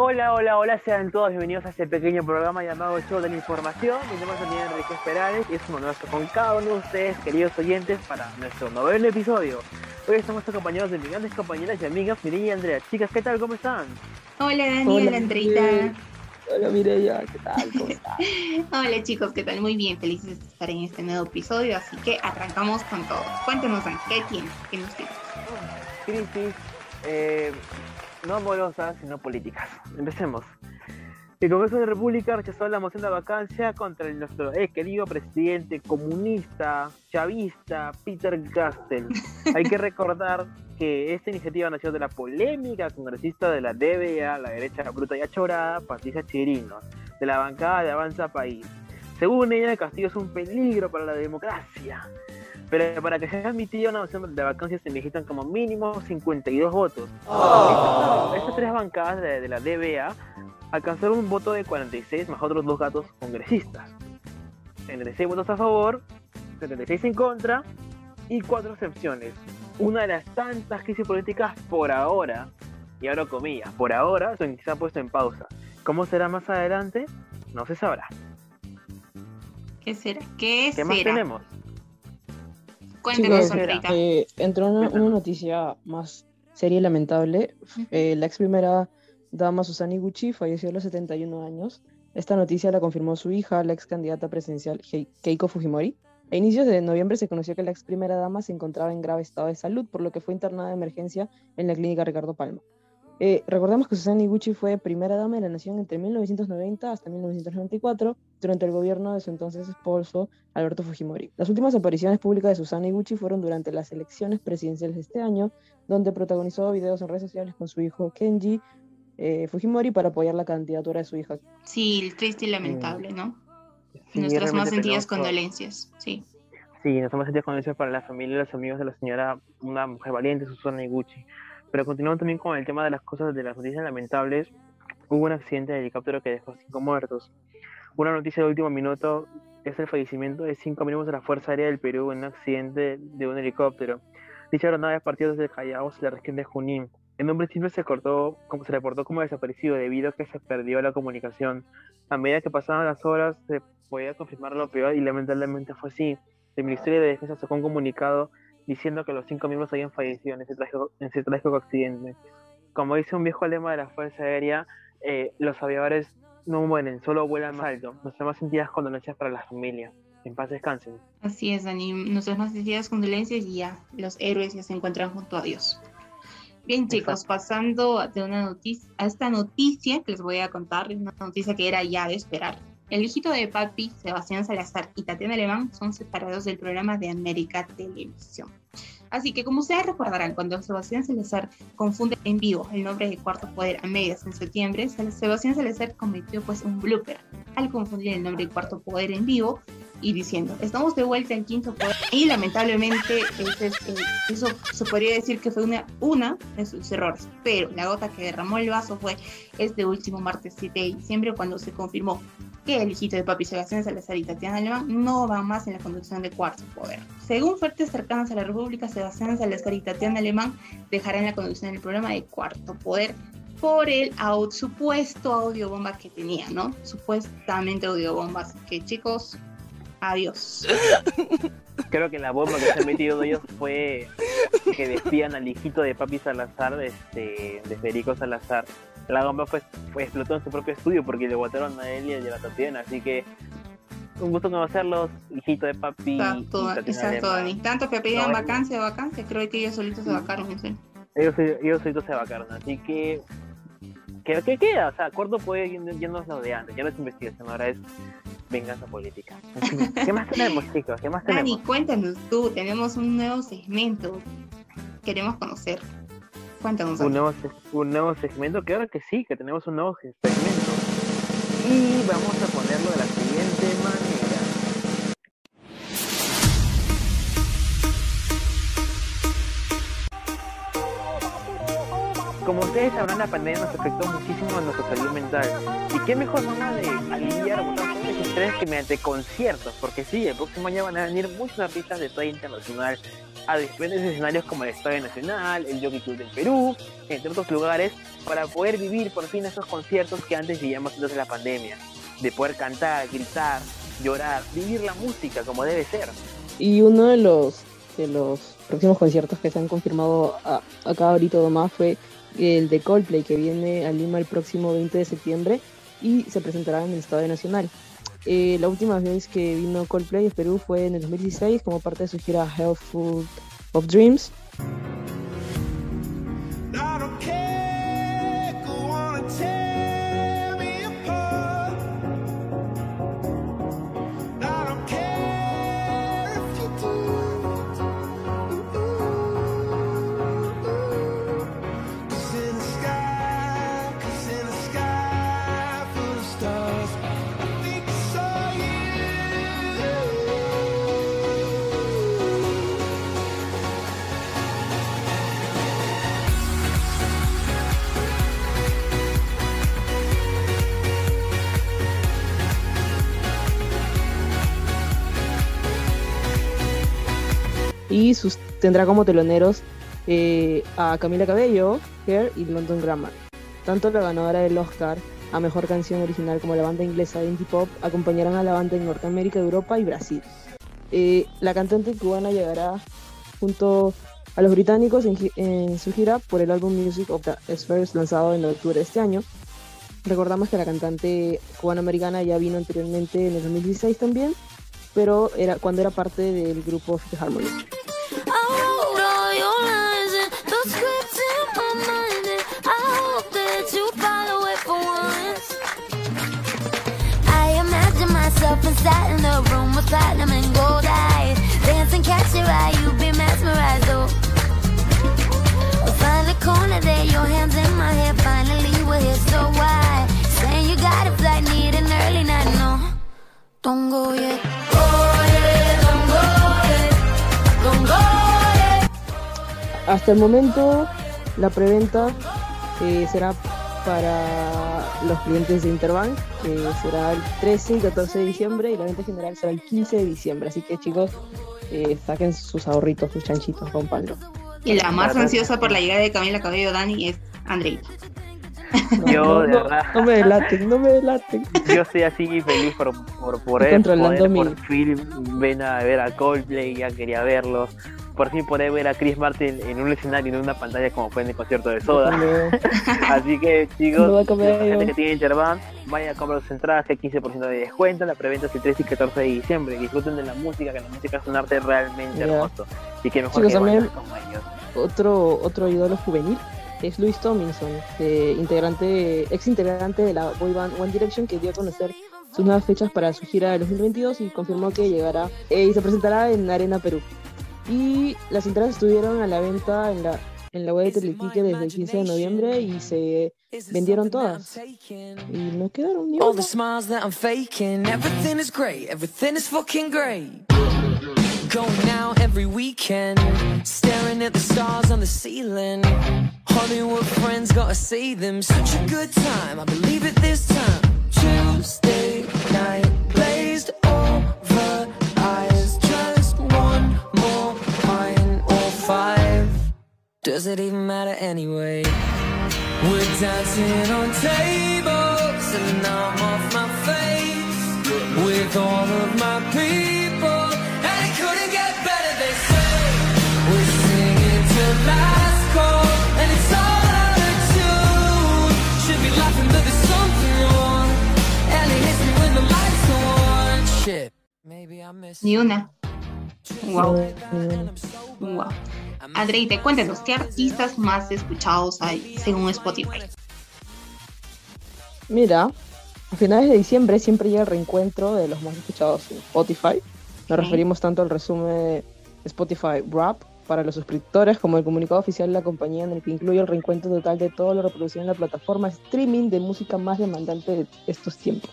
Hola, hola, hola, sean todos bienvenidos a este pequeño programa llamado Show de la Información. Mi nombre es Daniel Enrique Perales y es un honor estar con cada uno de ustedes, queridos oyentes, para nuestro noveno episodio. Hoy estamos acompañados de mis grandes compañeras y amigas, Mireia y Andrea. Chicas, ¿qué tal? ¿Cómo están? Hola Daniel, Andreita. Hola Mireia, ¿qué tal? ¿Cómo estás? Hola chicos, ¿qué tal? Muy bien, felices de estar en este nuevo episodio, así que arrancamos con todo. Cuéntenos, ¿qué tienes? ¿Qué nos tienes? Crisis, eh, no amorosas, sino políticas. Empecemos. El Congreso de la República rechazó la moción de vacancia contra el, nuestro eh, querido presidente comunista, chavista, Peter Gastel. Hay que recordar que esta iniciativa nació de la polémica congresista de la DBA, la derecha bruta y achorada, Patricia Chirino, de la bancada de Avanza País. Según ella, el Castillo es un peligro para la democracia. Pero para que sea admitida una moción de vacancia se necesitan como mínimo 52 votos. Estas, tres bancadas de, de la DBA alcanzaron un voto de 46 más otros dos gatos congresistas. 36 votos a favor, 76 en contra y 4 excepciones. Una de las tantas crisis políticas por ahora, y ahora comillas, por ahora se ha puesto en pausa. ¿Cómo será más adelante? No se sabrá. ¿Qué será? ¿Qué, ¿Qué más tenemos? Cuéntenos, Chicos, eh, entró una, una, noticia más seria y lamentable. Eh, la ex primera dama Susana Iguchi falleció a los 71 años. Esta noticia la confirmó su hija, la ex candidata presidencial Keiko Fujimori. A inicios de noviembre se conoció que la ex primera dama se encontraba en grave estado de salud, por lo que fue internada de emergencia en la clínica Ricardo Palma. Eh, recordemos que Susana Iguchi fue primera dama de la nación entre 1990 hasta 1994, durante el gobierno de su entonces esposo Alberto Fujimori. Las últimas apariciones públicas de Susana Iguchi fueron durante las elecciones presidenciales de este año, donde protagonizó videos en redes sociales con su hijo Kenji eh, Fujimori para apoyar la candidatura de su hija. Sí, triste y lamentable, ¿no? Sí, Nuestras más sentidas condolencias, sí. Sí, nuestras más sentidas condolencias para la familia y los amigos de la señora, una mujer valiente, Susana Iguchi. Pero continuando también con el tema de las cosas, de las noticias lamentables, hubo un accidente de helicóptero que dejó cinco muertos. Una noticia de último minuto es el fallecimiento de cinco miembros de la Fuerza Aérea del Perú en un accidente de un helicóptero. Dicha aeronave partió desde Callao la región de Junín. En un principio se cortó, como se reportó como desaparecido debido a que se perdió la comunicación. A medida que pasaban las horas se podía confirmar lo peor y lamentablemente fue así. El Ministerio de Defensa sacó un comunicado diciendo que los cinco miembros habían fallecido en ese trágico, en ese trágico accidente. Como dice un viejo lema de la Fuerza Aérea, eh, los aviadores no mueren, solo vuelan más alto. Nuestras más sentidas condolencias para la familia. En paz descansen. Así es, Dani. Nuestras más sentidas condolencias y ya los héroes ya se encuentran junto a Dios. Bien, chicos, pasando de una noticia, a esta noticia que les voy a contar, una noticia que era ya de esperar. El hijito de papi, Sebastián Salazar y Tatiana Alemán son separados del programa de América Televisión. Así que como ustedes recordarán, cuando Sebastián Salazar confunde en vivo el nombre de Cuarto Poder a medias en septiembre, Sebastián Salazar cometió pues un blooper al confundir el nombre de Cuarto Poder en vivo y diciendo, estamos de vuelta en Quinto Poder. Y lamentablemente eso se podría decir que fue una, una de sus errores, pero la gota que derramó el vaso fue este último martes 7 de diciembre cuando se confirmó que el hijito de Papi Sebastián Salazar y Tatiana Alemán no van más en la conducción de Cuarto Poder. Según fuertes cercanos a la República, Sebastián Salazar y Tatiana Alemán dejarán la conducción del programa de Cuarto Poder por el supuesto audio bomba que tenía, ¿no? Supuestamente audio bomba. Así que chicos, adiós. Creo que la bomba que se han metido ellos fue que decían al hijito de Papi Salazar, este, de Federico Salazar, la bomba fue, fue, explotó en su propio estudio porque le botaron a él y a la Tatiana, así que un gusto conocerlos, hijito de papi. Exacto, exacto, ni tanto que pedían no, vacancia, vacancia, creo que ellos solitos se vacaron, no sé. Ellos, ellos solitos se vacaron, así que ¿qué, queda? O sea, acuerdo puede yéndonos lo de antes, ya no es investigación, ahora es venganza política. ¿Qué más tenemos, chicos? ¿Qué más tenemos? Dani, cuéntanos tú, tenemos un nuevo segmento. Queremos conocer. Cuéntanos. Un nuevo, segmento, que ahora que sí, que tenemos un nuevo segmento. Y vamos a ponerlo de la siguiente manera. Como ustedes sabrán, la pandemia nos afectó muchísimo a nuestra salud mental. ¿Y qué mejor forma de aliviar a que mediante conciertos, porque sí, el próximo año van a venir muchos artistas de talla internacional a diferentes escenarios como el Estadio Nacional, el Jockey Club del Perú, entre otros lugares, para poder vivir por fin esos conciertos que antes vivíamos antes de la pandemia, de poder cantar, gritar, llorar, vivir la música como debe ser. Y uno de los, de los próximos conciertos que se han confirmado a, acá ahorita nomás fue el de Coldplay que viene a Lima el próximo 20 de septiembre y se presentará en el Estadio Nacional. Eh, la última vez que vino Coldplay en Perú fue en el 2016 como parte de su gira Healthful of Dreams. Sus, tendrá como teloneros eh, a Camila Cabello, Hair y London Grammar. Tanto la ganadora del Oscar a Mejor Canción Original como la banda inglesa Indie Pop acompañarán a la banda en Norteamérica, Europa y Brasil. Eh, la cantante cubana llegará junto a los británicos en, su gira por el álbum Music of the Spheres lanzado en octubre de este año. Recordamos que la cantante cubana-americana ya vino anteriormente en el 2016 también, pero era cuando era parte del grupo Fifth Harmony. Platinum and gold eyes. Dance and catch your eye, you be mesmerized, so why? Saying you got a flight, need an early night, no. Don't go yet. Hasta el momento, la preventa eh, será para los clientes de Interbank, que será el 13 y 14 de diciembre, y la venta general será el 15 de diciembre. Así que chicos, eh, saquen sus ahorritos, sus chanchitos, rompanlo. Y la más ansiosa por la llegada de Camila Cabello Dani es Andreita. yo, de verdad. No me delaten, no me delaten. Yo estoy así feliz por, por, poder, por fin ven a ver a Coldplay, ya quería verlo por fin poder ver a Chris Martin en un escenario, en una pantalla como fue en el concierto de Soda. Así que chicos, la gente que tiene Interbank, vayan a comprar sus entradas, que hay 15% de descuento, la preventa es el 13 y 14 de diciembre. Disfruten de la música, que la música es un arte realmente hermoso. Y que mejor que también, como ellos. Otro, otro ídolo juvenil es Luis Tomlinson, integrante, ex integrante de la boy band One Direction, que dio a conocer sus nuevas fechas para su gira de 2022 y confirmó que llegará eh, y se presentará en Arena Perú. Y las entradas estuvieron a la venta en la, en la web de Teletique desde el 15 de noviembre y se vendieron todas. Y no quedaron ni All Going out every weekend, staring at the stars on the ceiling. Hollywood friends gotta see them, such a good time, I believe it this time. Tuesday night, blazed over eyes. Just one more pint or five. Does it even matter anyway? We're dancing on tables and I'm off my face with all of my people, Ni una. Wow. Wow. Andreite, cuéntanos, ¿qué artistas más escuchados hay según Spotify? Mira, a finales de diciembre siempre llega el reencuentro de los más escuchados en Spotify. Nos referimos tanto al resumen Spotify Rap para los suscriptores como el comunicado oficial de la compañía en el que incluye el reencuentro total de todo lo reproducido en la plataforma streaming de música más demandante de estos tiempos.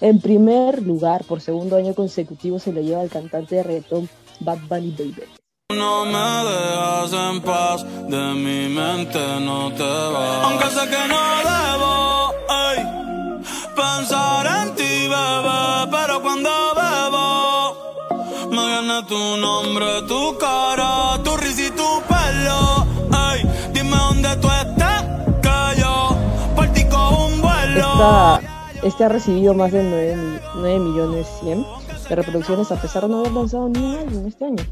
En primer lugar, por segundo año consecutivo, se le lleva al cantante de reggaetón Bad Bunny Baby. No me dejas en paz, de mi mente no te vas. Aunque sé que no debo ey, pensar en ti, bebé, pero cuando bebo me viene tu nombre, tu cara, esta, este ha recibido más de 9, mi- 9 millones 100 de reproducciones a pesar de no haber lanzado ni un álbum este año.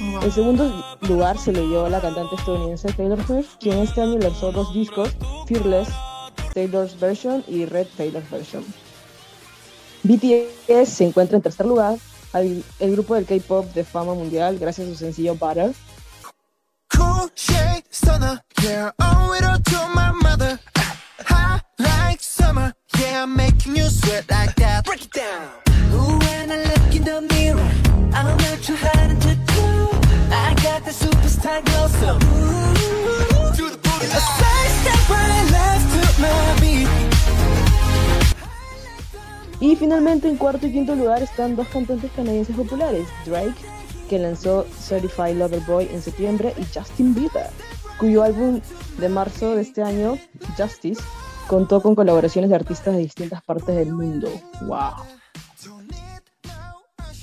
Wow. El segundo lugar se lo llevó la cantante estadounidense Taylor Swift, quien este año lanzó dos discos, Fearless, Taylor's Version y Red Taylor's Version. BTS se encuentra en tercer lugar, al- el grupo del K-pop de fama mundial gracias a su sencillo Butter. Cool shade stunner, yeah, yeah, I'm making you sweat like that. Break it down. Ooh, when I look in the mirror, I don't know too hard to do. I got the superstar glow, so ooh, do the booty. A side step right left to my beat. Y finalmente en cuarto y quinto lugar están dos cantantes canadienses populares, Drake, que lanzó Certified Lover Boy en septiembre, y Justin Bieber, cuyo álbum de marzo de este año, Justice, contó con colaboraciones de artistas de distintas partes del mundo. ¡Wow!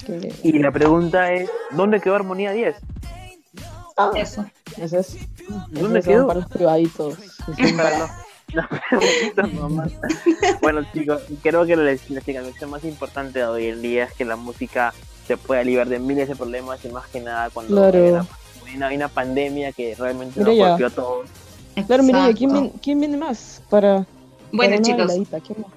Qué- Y la pregunta es, ¿dónde quedó Armonía 10? Ah, Eso. es, ¿Dónde quedó? para los privaditos. Para- bueno chicos, creo que la, la explicación más importante de hoy en día es que la música se puede liberar de miles de problemas y más que nada cuando Claro. hay, una, hay pandemia que realmente Mira nos golpeó a todos. Claro, mira, ¿y ¿quién, ¿quién viene más para, Bueno, chicos.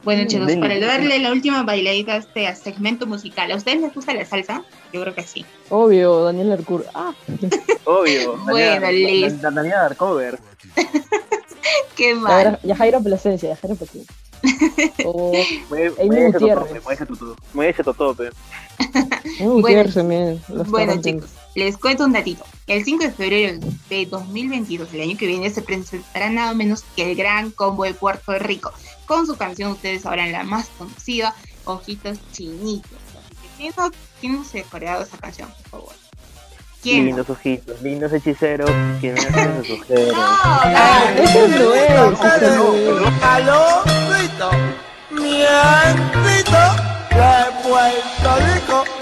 Bueno, chicos, para darle la última bailadita a este segmento musical, ¿a ustedes les gusta la salsa? Yo creo que sí. Obvio, Daniel Arcur. Ah, Obvio. Bueno, la- Daniela Darkover. Qué ya mal. Yajaira Plasencia, Yajaira Plasencia. O Muy Amy muy Gutiérrez. Muy ese tutú. Muy ese totope. También. Bueno, rompiendo. chicos, les cuento un datito. El 5 de febrero de 2022, el año que viene, se presentará nada menos que el Gran Combo de Puerto Rico, con su canción, ustedes sabrán, la más conocida, Ojitos Chinitos. ¿quién no, quién no se ha coreado esa canción, por favor? ¿Quién? Lindos ojitos, lindos hechiceros. ¿Quién me hace esos ojeros? Ah, ese no es. no. Aló, mi antrito de Puerto Rico.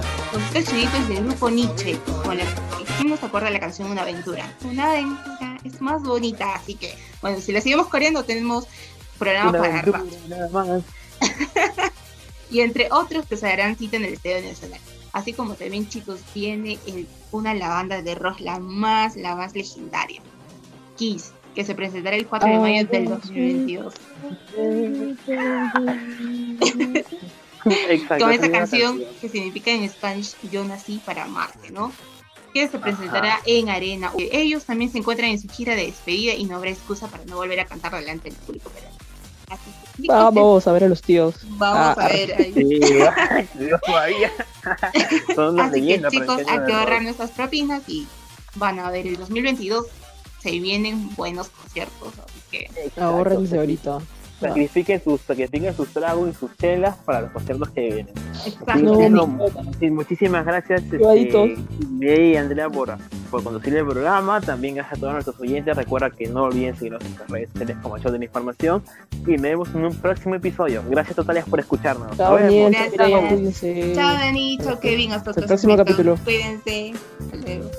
¿Qué más? Ojitos Chinitos del grupo Nietzsche. Bueno, ¿quién no se acuerda la canción Una Aventura? Una aventura es más bonita, así que, bueno, si la seguimos coreando, tenemos programa Una para aventura, nada más. y entre otros que se darán cita en el Estadio Nacional. Así como también, chicos, viene el- una la banda de rock, la más, la más legendaria, Kiss, que se presentará el 4 de mayo del 2022. Exacto. Con esa canción que significa en Spanish Yo nací para amarte, ¿no? Que se presentará en Arena. Ellos también se encuentran en su gira de despedida y no habrá excusa para no volver a cantar delante del público. Pero... Así que, Vamos a ver a los tíos. Vamos Ah, a ver ahí. Sí, ay, Dios, todavía. Son Así que chicos, hay que ahorrar nuestras propinas y van a ver el 2022. Se vienen buenos conciertos, así que. Ahorrense ahorita. Sacrifiquen sus, sacrifiquen sus tragos y sus chelas para los conciertos que vienen. No, sí, muchísimas gracias, este, y Andrea, por, por conducir el programa. También gracias a todos nuestros oyentes. Recuerda que no olviden seguirnos en nuestras redes sociales como Show de la Información. Y nos vemos en un próximo episodio. Gracias totales por escucharnos. Chao, Nos vemos. Chao Dani, chao Kevin, hasta Hasta el próximo capítulo. Cuídense. Hasta luego.